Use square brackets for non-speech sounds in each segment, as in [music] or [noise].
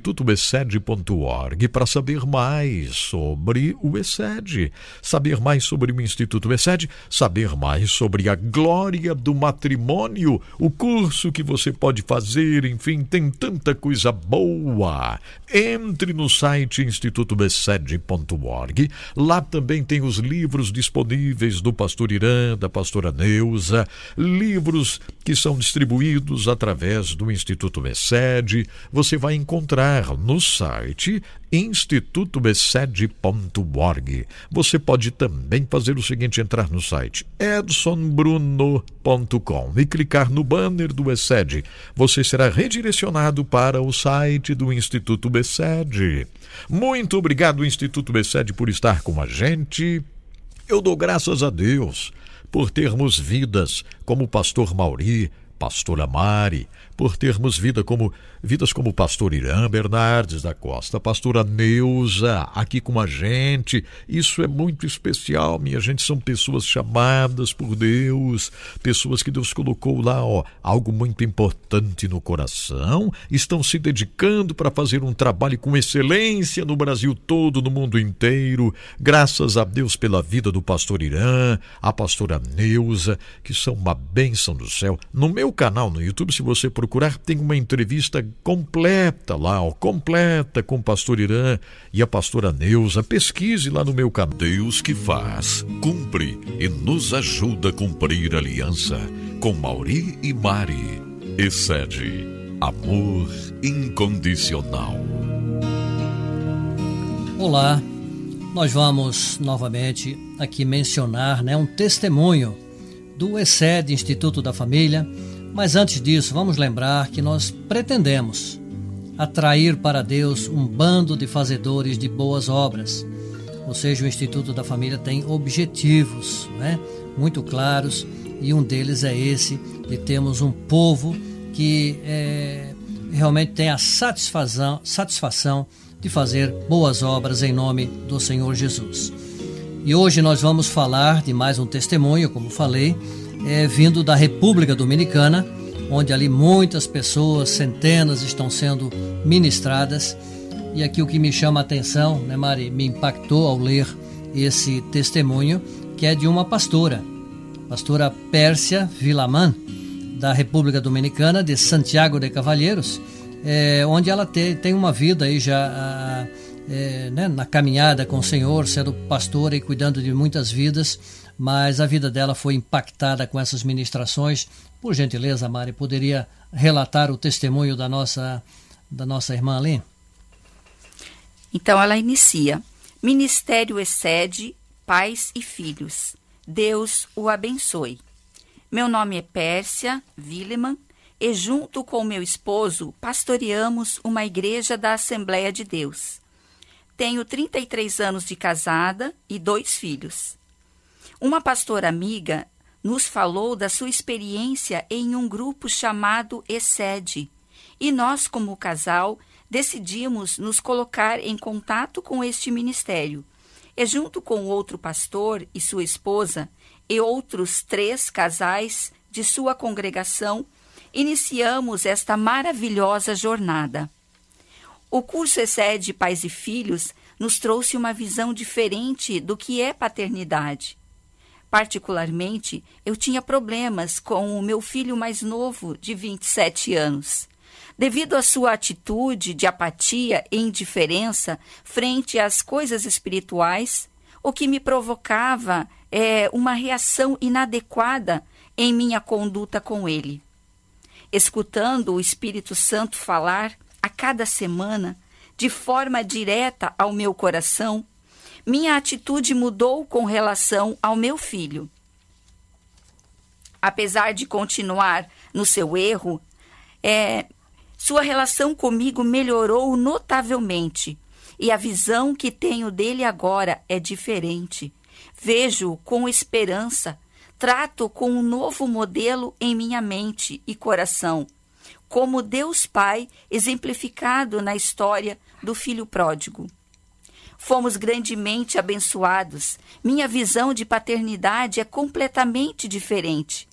institutobesed.org para saber mais sobre o ESED, saber mais sobre o Instituto ESED, saber mais sobre a glória do matrimônio, o curso que você pode fazer, enfim, tem tanta coisa boa. Entre no site institutobesed.org. Lá também tem os livros disponíveis do pastor Irã, da pastora Neuza, livros que são distribuídos através do Instituto ESED. Você vai encontrar no site institutobesed.org. Você pode também fazer o seguinte: entrar no site edsonbruno.com e clicar no banner do ESED. Você será redirecionado para o site do Instituto BESED. Muito obrigado, Instituto BESED, por estar com a gente. Eu dou graças a Deus por termos vidas como o pastor Mauri, pastora Mari, por termos vida como, vidas como o pastor Irã Bernardes da Costa, pastora Neuza, aqui com a gente. Isso é muito especial, minha gente. São pessoas chamadas por Deus, pessoas que Deus colocou lá, ó, algo muito importante no coração, estão se dedicando para fazer um trabalho com excelência no Brasil todo, no mundo inteiro. Graças a Deus pela vida do pastor Irã, a pastora Neuza, que são uma bênção do céu. No meu canal no YouTube, se você procurar, procurar, tem uma entrevista completa lá, ó, completa com o pastor Irã e a pastora Neuza. Pesquise lá no meu canal. Deus que faz, cumpre e nos ajuda a cumprir a aliança com Mauri e Mari. Excede amor incondicional. Olá, nós vamos novamente aqui mencionar né, um testemunho do ESED, Instituto da Família mas antes disso, vamos lembrar que nós pretendemos atrair para Deus um bando de fazedores de boas obras. Ou seja, o Instituto da Família tem objetivos né, muito claros e um deles é esse de termos um povo que é, realmente tem a satisfação, satisfação de fazer boas obras em nome do Senhor Jesus. E hoje nós vamos falar de mais um testemunho, como falei, é, vindo da República Dominicana, onde ali muitas pessoas, centenas, estão sendo ministradas. E aqui o que me chama a atenção, né, Mari, me impactou ao ler esse testemunho, que é de uma pastora, pastora Pérsia Vilaman, da República Dominicana, de Santiago de Cavalheiros, é, onde ela te, tem uma vida aí já a, é, né, na caminhada com o Senhor, sendo pastora e cuidando de muitas vidas mas a vida dela foi impactada com essas ministrações. Por gentileza, Mari, poderia relatar o testemunho da nossa, da nossa irmã ali? Então ela inicia: Ministério excede pais e filhos. Deus o abençoe. Meu nome é Pérsia Willeman e, junto com meu esposo, pastoreamos uma igreja da Assembleia de Deus. Tenho 33 anos de casada e dois filhos. Uma pastora amiga nos falou da sua experiência em um grupo chamado Excede, e nós, como casal, decidimos nos colocar em contato com este ministério. E junto com outro pastor e sua esposa e outros três casais de sua congregação, iniciamos esta maravilhosa jornada. O curso Excede Pais e Filhos nos trouxe uma visão diferente do que é paternidade. Particularmente, eu tinha problemas com o meu filho mais novo, de 27 anos. Devido à sua atitude de apatia e indiferença frente às coisas espirituais, o que me provocava é uma reação inadequada em minha conduta com ele. Escutando o Espírito Santo falar a cada semana, de forma direta ao meu coração, minha atitude mudou com relação ao meu filho. Apesar de continuar no seu erro, é, sua relação comigo melhorou notavelmente e a visão que tenho dele agora é diferente. Vejo com esperança, trato com um novo modelo em minha mente e coração, como Deus Pai exemplificado na história do filho pródigo. Fomos grandemente abençoados. Minha visão de paternidade é completamente diferente.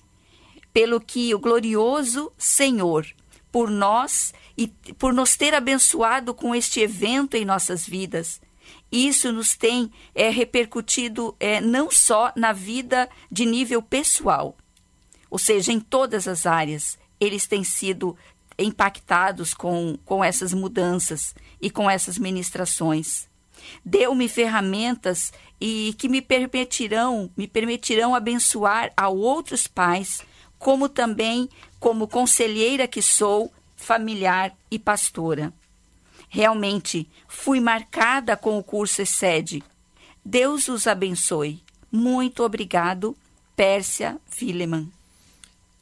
Pelo que o glorioso Senhor por nós e por nos ter abençoado com este evento em nossas vidas. Isso nos tem é, repercutido é, não só na vida de nível pessoal, ou seja, em todas as áreas, eles têm sido impactados com, com essas mudanças e com essas ministrações. Deu-me ferramentas e que me permitirão, me permitirão abençoar a outros pais, como também como conselheira que sou, familiar e pastora. Realmente fui marcada com o curso ESED. Deus os abençoe. Muito obrigado, Pérsia Villeman.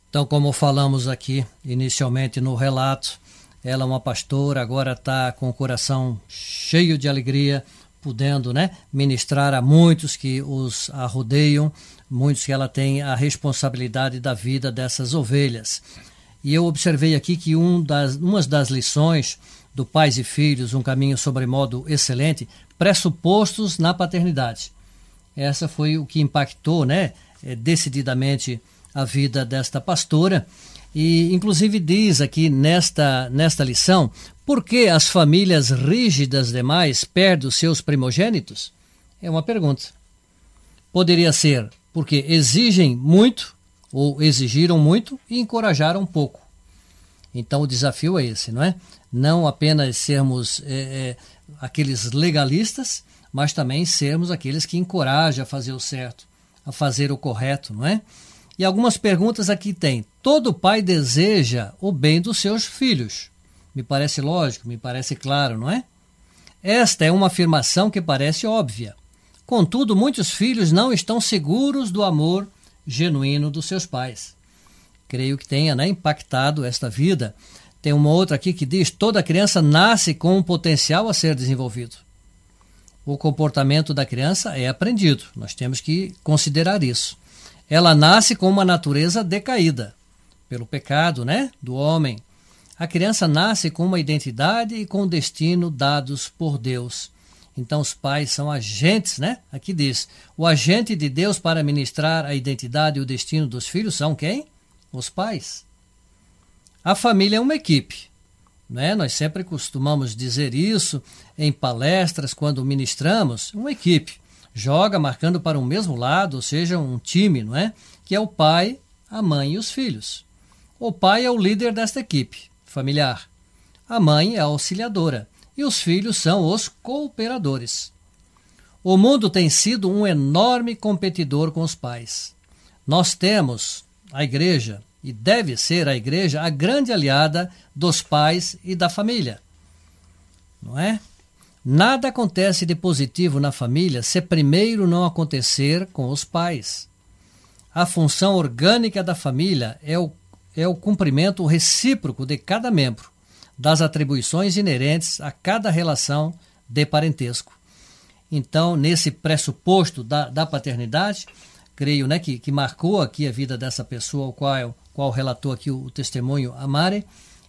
Então, como falamos aqui inicialmente no relato, ela é uma pastora, agora está com o coração cheio de alegria, podendo né, ministrar a muitos que os arrodeiam, muitos que ela tem a responsabilidade da vida dessas ovelhas. E eu observei aqui que um das, uma das lições do Pais e Filhos, um caminho sobremodo excelente, pressupostos na paternidade. Essa foi o que impactou, né, eh, decididamente a vida desta pastora. E, inclusive, diz aqui nesta, nesta lição por que as famílias rígidas demais perdem os seus primogênitos? É uma pergunta. Poderia ser porque exigem muito ou exigiram muito e encorajaram pouco. Então o desafio é esse, não é? Não apenas sermos é, é, aqueles legalistas, mas também sermos aqueles que encorajam a fazer o certo, a fazer o correto, não é? E algumas perguntas aqui tem. Todo pai deseja o bem dos seus filhos. Me parece lógico, me parece claro, não é? Esta é uma afirmação que parece óbvia. Contudo, muitos filhos não estão seguros do amor genuíno dos seus pais. Creio que tenha né, impactado esta vida. Tem uma outra aqui que diz: toda criança nasce com um potencial a ser desenvolvido. O comportamento da criança é aprendido, nós temos que considerar isso. Ela nasce com uma natureza decaída pelo pecado, né, do homem. A criança nasce com uma identidade e com destino dados por Deus. Então os pais são agentes, né? Aqui diz: o agente de Deus para ministrar a identidade e o destino dos filhos são quem? Os pais. A família é uma equipe. Né? Nós sempre costumamos dizer isso em palestras quando ministramos, uma equipe joga marcando para o mesmo lado, ou seja, um time, não é? Que é o pai, a mãe e os filhos. O pai é o líder desta equipe familiar. A mãe é a auxiliadora e os filhos são os cooperadores. O mundo tem sido um enorme competidor com os pais. Nós temos a igreja, e deve ser a igreja, a grande aliada dos pais e da família. Não é? Nada acontece de positivo na família se primeiro não acontecer com os pais. A função orgânica da família é o é o cumprimento recíproco de cada membro das atribuições inerentes a cada relação de parentesco. Então, nesse pressuposto da, da paternidade, creio né, que, que marcou aqui a vida dessa pessoa, o qual, qual relatou aqui o, o testemunho a Mari.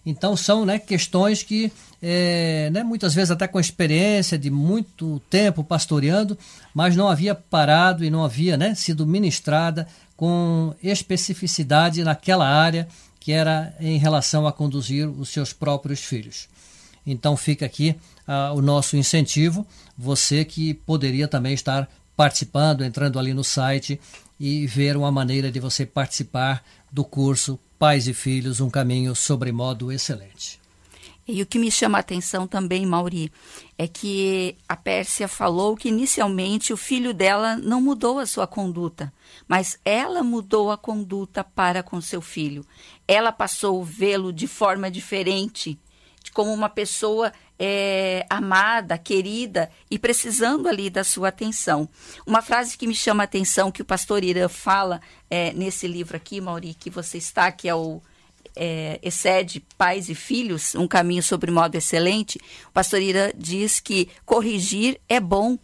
Então, são né, questões que, é, né, muitas vezes até com experiência de muito tempo pastoreando, mas não havia parado e não havia né, sido ministrada com especificidade naquela área que era em relação a conduzir os seus próprios filhos. Então fica aqui uh, o nosso incentivo, você que poderia também estar participando, entrando ali no site e ver uma maneira de você participar do curso Pais e Filhos, um caminho sobre modo excelente. E o que me chama a atenção também, Mauri, é que a Pérsia falou que inicialmente o filho dela não mudou a sua conduta, mas ela mudou a conduta para com seu filho. Ela passou a vê-lo de forma diferente, como uma pessoa é, amada, querida e precisando ali da sua atenção. Uma frase que me chama a atenção que o pastor Irã fala é, nesse livro aqui, Mauri, que você está, que é o é, excede pais e filhos, um caminho sobre modo excelente, o pastor Ira diz que corrigir é bom,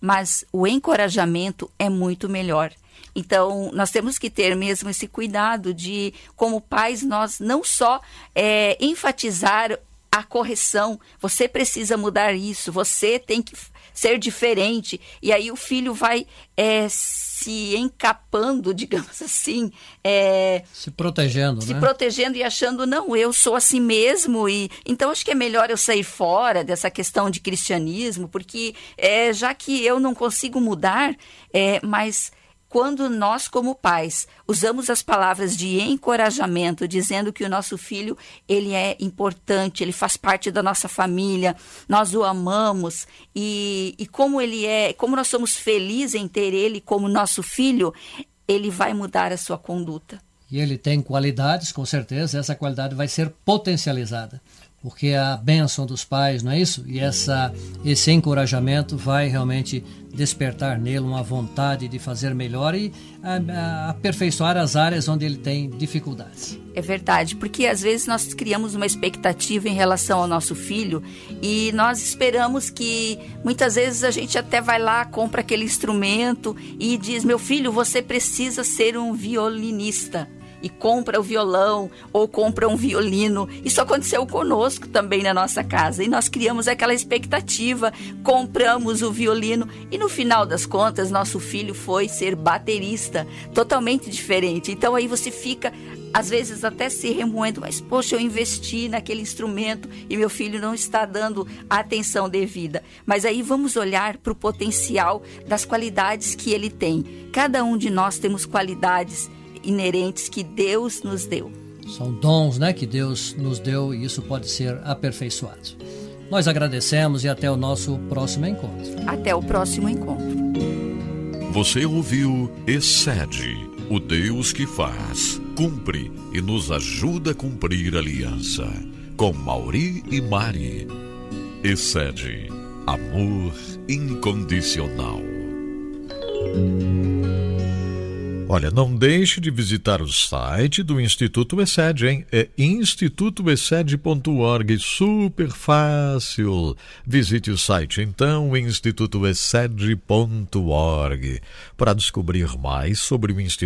mas o encorajamento é muito melhor. Então, nós temos que ter mesmo esse cuidado de, como pais, nós não só é, enfatizar a correção. Você precisa mudar isso, você tem que ser diferente. E aí o filho vai é, se encapando, [laughs] digamos assim. É, se protegendo, se né? protegendo e achando, não, eu sou assim mesmo. e Então acho que é melhor eu sair fora dessa questão de cristianismo, porque é, já que eu não consigo mudar, é, mas quando nós, como pais, usamos as palavras de encorajamento, dizendo que o nosso filho ele é importante, ele faz parte da nossa família, nós o amamos e, e como ele é, como nós somos felizes em ter ele como nosso filho, ele vai mudar a sua conduta. E ele tem qualidades, com certeza, essa qualidade vai ser potencializada porque a bênção dos pais, não é isso? E essa, esse encorajamento vai realmente despertar nele uma vontade de fazer melhor e a, a, aperfeiçoar as áreas onde ele tem dificuldades. É verdade, porque às vezes nós criamos uma expectativa em relação ao nosso filho e nós esperamos que muitas vezes a gente até vai lá, compra aquele instrumento e diz: Meu filho, você precisa ser um violinista e compra o violão ou compra um violino. Isso aconteceu conosco também na nossa casa e nós criamos aquela expectativa, compramos o violino e no final das contas nosso filho foi ser baterista, totalmente diferente. Então aí você fica às vezes até se remoendo, mas poxa, eu investi naquele instrumento e meu filho não está dando a atenção devida. Mas aí vamos olhar para o potencial das qualidades que ele tem. Cada um de nós temos qualidades inerentes que Deus nos deu. São dons, né, que Deus nos deu e isso pode ser aperfeiçoado. Nós agradecemos e até o nosso próximo encontro. Até o próximo encontro. Você ouviu Excede, o Deus que faz, cumpre e nos ajuda a cumprir a aliança. Com Mauri e Mari. Excede, amor incondicional. Olha, não deixe de visitar o site do Instituto ESED, hein? É institutoesed.org, super fácil. Visite o site então, institutoesed.org, para descobrir mais sobre o Instituto